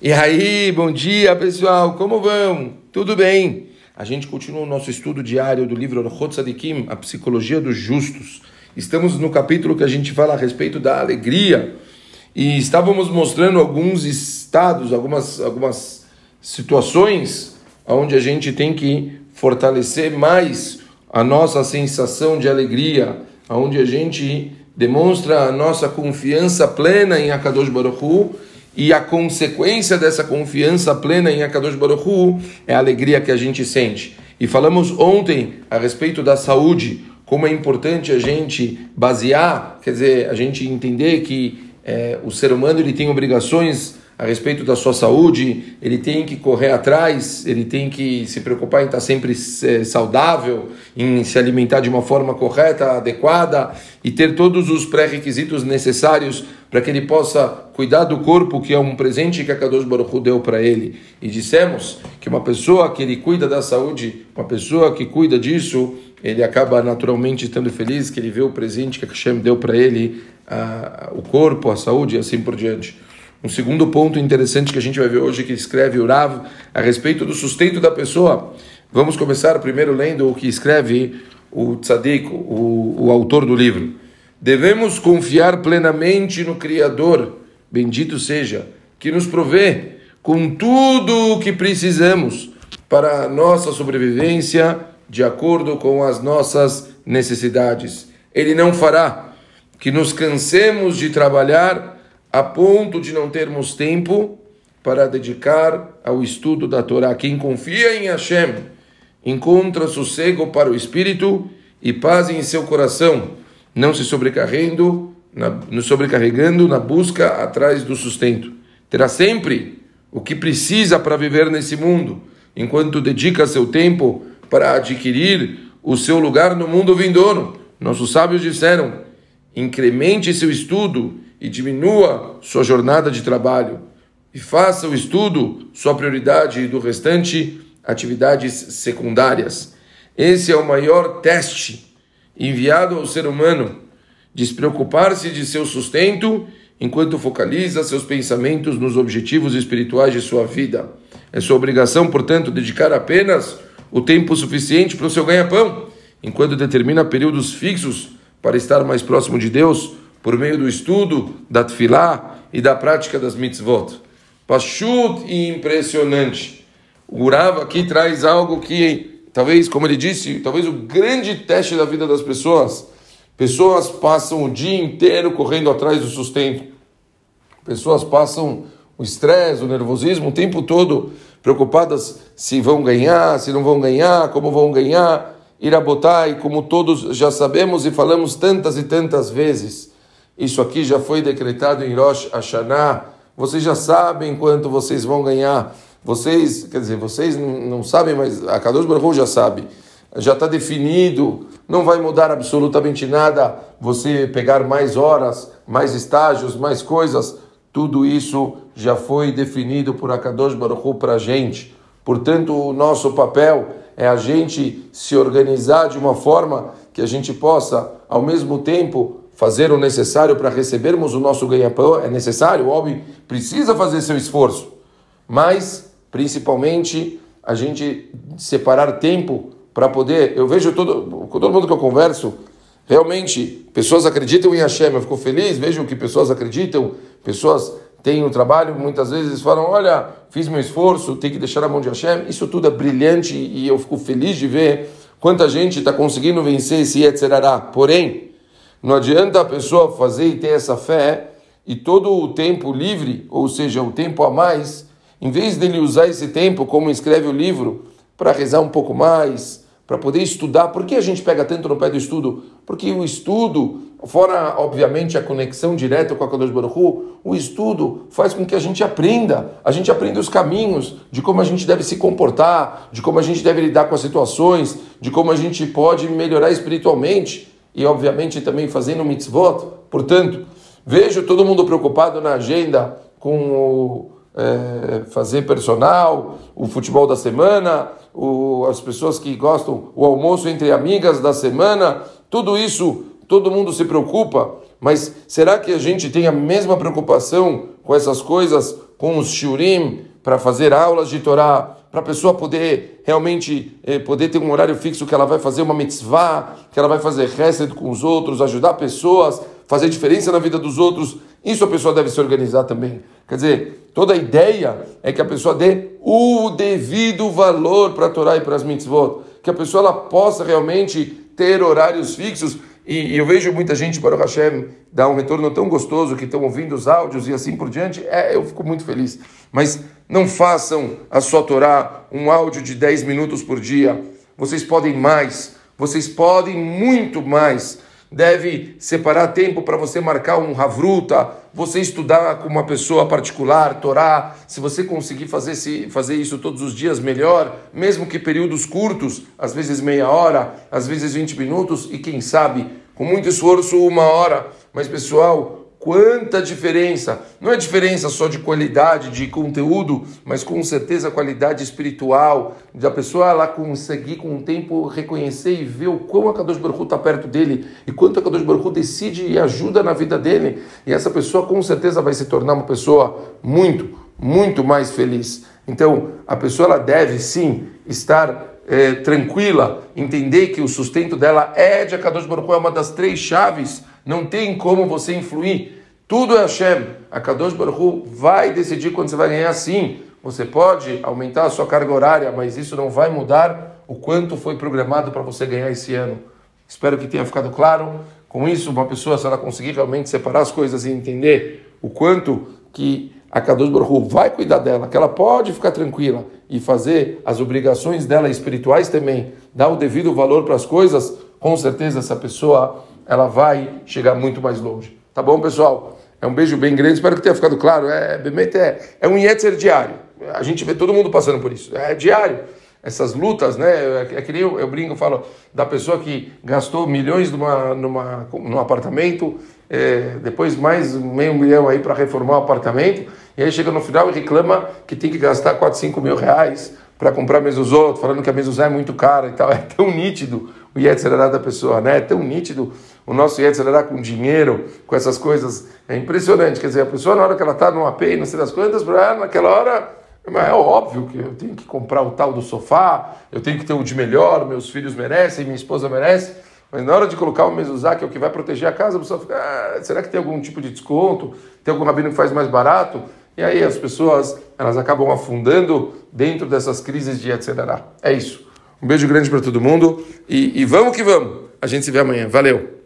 E aí, bom dia pessoal, como vão? Tudo bem? A gente continua o nosso estudo diário do livro Orchot A Psicologia dos Justos. Estamos no capítulo que a gente fala a respeito da alegria e estávamos mostrando alguns estados, algumas, algumas situações onde a gente tem que fortalecer mais a nossa sensação de alegria, onde a gente demonstra a nossa confiança plena em Akadosh Baruch Hu, e a consequência dessa confiança plena em Akadosh Baruch Hu é a alegria que a gente sente. E falamos ontem a respeito da saúde, como é importante a gente basear, quer dizer, a gente entender que é, o ser humano ele tem obrigações a respeito da sua saúde, ele tem que correr atrás, ele tem que se preocupar em estar sempre é, saudável, em se alimentar de uma forma correta, adequada e ter todos os pré-requisitos necessários para que ele possa cuidar do corpo, que é um presente que a Kadosh Baruch deu para ele. E dissemos que uma pessoa que ele cuida da saúde, uma pessoa que cuida disso, ele acaba naturalmente estando feliz que ele vê o presente que a Hashem deu para ele, a, o corpo, a saúde e assim por diante. Um segundo ponto interessante que a gente vai ver hoje que escreve o a respeito do sustento da pessoa. Vamos começar primeiro lendo o que escreve o Tzadik, o, o autor do livro. Devemos confiar plenamente no Criador, bendito seja, que nos provê com tudo o que precisamos para a nossa sobrevivência de acordo com as nossas necessidades. Ele não fará que nos cansemos de trabalhar a ponto de não termos tempo para dedicar ao estudo da Torá. Quem confia em Hashem encontra sossego para o espírito e paz em seu coração, não se sobrecarregando na, sobrecarregando na busca atrás do sustento. Terá sempre o que precisa para viver nesse mundo, enquanto dedica seu tempo para adquirir o seu lugar no mundo vindouro. Nossos sábios disseram: incremente seu estudo e diminua sua jornada de trabalho e faça o estudo sua prioridade e do restante atividades secundárias. Esse é o maior teste enviado ao ser humano, despreocupar-se de seu sustento enquanto focaliza seus pensamentos nos objetivos espirituais de sua vida. É sua obrigação, portanto, dedicar apenas o tempo suficiente para o seu ganha-pão, enquanto determina períodos fixos para estar mais próximo de Deus por meio do estudo da Tfilá e da prática das mitzvot. Pachut e impressionante. O Urava aqui traz algo que, talvez, como ele disse, talvez o grande teste da vida das pessoas. Pessoas passam o dia inteiro correndo atrás do sustento. Pessoas passam o estresse, o nervosismo, o tempo todo preocupadas se vão ganhar, se não vão ganhar, como vão ganhar. Irabotai, como todos já sabemos e falamos tantas e tantas vezes, isso aqui já foi decretado em Rosh Hashanah. Vocês já sabem quanto vocês vão ganhar. Vocês, quer dizer, vocês não sabem, mas a Kadosh Baruch já sabe. Já está definido, não vai mudar absolutamente nada você pegar mais horas, mais estágios, mais coisas. Tudo isso já foi definido por Akadosh Baruch para a gente. Portanto, o nosso papel é a gente se organizar de uma forma que a gente possa, ao mesmo tempo, fazer o necessário para recebermos o nosso ganha-pão. É necessário, o homem precisa fazer seu esforço, mas, principalmente, a gente separar tempo para poder. Eu vejo todo, todo mundo que eu converso, realmente, pessoas acreditam em Hashem. Eu fico feliz, vejo que pessoas acreditam, pessoas têm o trabalho, muitas vezes falam: Olha, fiz meu esforço, tem que deixar a mão de Hashem. Isso tudo é brilhante e eu fico feliz de ver quanta gente está conseguindo vencer esse Yetzerará. Porém, não adianta a pessoa fazer e ter essa fé e todo o tempo livre, ou seja, o tempo a mais, em vez dele usar esse tempo, como escreve o livro, para rezar um pouco mais, para poder estudar. Por que a gente pega tanto no pé do estudo? Porque o estudo, fora obviamente a conexão direta com a Kadosh Baruch Hu, o estudo faz com que a gente aprenda, a gente aprenda os caminhos de como a gente deve se comportar, de como a gente deve lidar com as situações, de como a gente pode melhorar espiritualmente e obviamente também fazendo mitzvot. Portanto, vejo todo mundo preocupado na agenda com o é, fazer personal, o futebol da semana, o, as pessoas que gostam, o almoço entre amigas da semana, tudo isso, todo mundo se preocupa, mas será que a gente tem a mesma preocupação com essas coisas com os shiurim, para fazer aulas de Torá, para a pessoa poder realmente eh, poder ter um horário fixo que ela vai fazer uma mitzvah, que ela vai fazer rested com os outros, ajudar pessoas, fazer diferença na vida dos outros. Isso a pessoa deve se organizar também. Quer dizer, toda a ideia é que a pessoa dê o devido valor para a Torá e para as mitzvot, que a pessoa ela possa realmente ter horários fixos. E, e eu vejo muita gente, para o Hashem, dar um retorno tão gostoso, que estão ouvindo os áudios e assim por diante. É, eu fico muito feliz. Mas não façam a sua Torá um áudio de 10 minutos por dia. Vocês podem mais, vocês podem muito mais. Deve separar tempo para você marcar um Havruta, você estudar com uma pessoa particular, Torá. Se você conseguir fazer, se, fazer isso todos os dias, melhor. Mesmo que períodos curtos, às vezes meia hora, às vezes 20 minutos e quem sabe, com muito esforço, uma hora. Mas pessoal, Quanta diferença! Não é diferença só de qualidade, de conteúdo, mas com certeza qualidade espiritual, da pessoa ela conseguir com o tempo reconhecer e ver o quão a Kadosh Baruch está perto dele e quanto a Kadosh Baruch decide e ajuda na vida dele. E essa pessoa com certeza vai se tornar uma pessoa muito, muito mais feliz. Então, a pessoa ela deve sim estar é, tranquila, entender que o sustento dela é de Akadosh Baruch é uma das três chaves não tem como você influir. Tudo é Hashem. A Kadosh Baruch vai decidir quando você vai ganhar sim. Você pode aumentar a sua carga horária, mas isso não vai mudar o quanto foi programado para você ganhar esse ano. Espero que tenha ficado claro. Com isso, uma pessoa, se ela conseguir realmente separar as coisas e entender o quanto que a Kadosh Baruch vai cuidar dela, que ela pode ficar tranquila e fazer as obrigações dela espirituais também, dar o devido valor para as coisas, com certeza essa pessoa ela vai chegar muito mais longe. Tá bom, pessoal? É um beijo bem grande, espero que tenha ficado claro. É, é, é um Yetzer diário. A gente vê todo mundo passando por isso. É diário. Essas lutas, né? É, é que nem eu, eu brinco, eu falo da pessoa que gastou milhões numa, numa, num apartamento, é, depois mais meio milhão aí para reformar o apartamento, e aí chega no final e reclama que tem que gastar 4, 5 mil reais para comprar mezuzot, falando que a mezuzá é muito cara e tal. É tão nítido o Yetzirará da pessoa, né? É tão nítido o nosso Yetzirará com dinheiro, com essas coisas. É impressionante. Quer dizer, a pessoa, na hora que ela está num AP, não sei das quantas, naquela hora, é óbvio que eu tenho que comprar o tal do sofá, eu tenho que ter o de melhor, meus filhos merecem, minha esposa merece. Mas na hora de colocar o mezuzá, que é o que vai proteger a casa, a pessoa fica, ah, será que tem algum tipo de desconto? Tem algum rabino que faz mais barato? E aí as pessoas, elas acabam afundando dentro dessas crises de etc. É isso. Um beijo grande para todo mundo e, e vamos que vamos. A gente se vê amanhã. Valeu!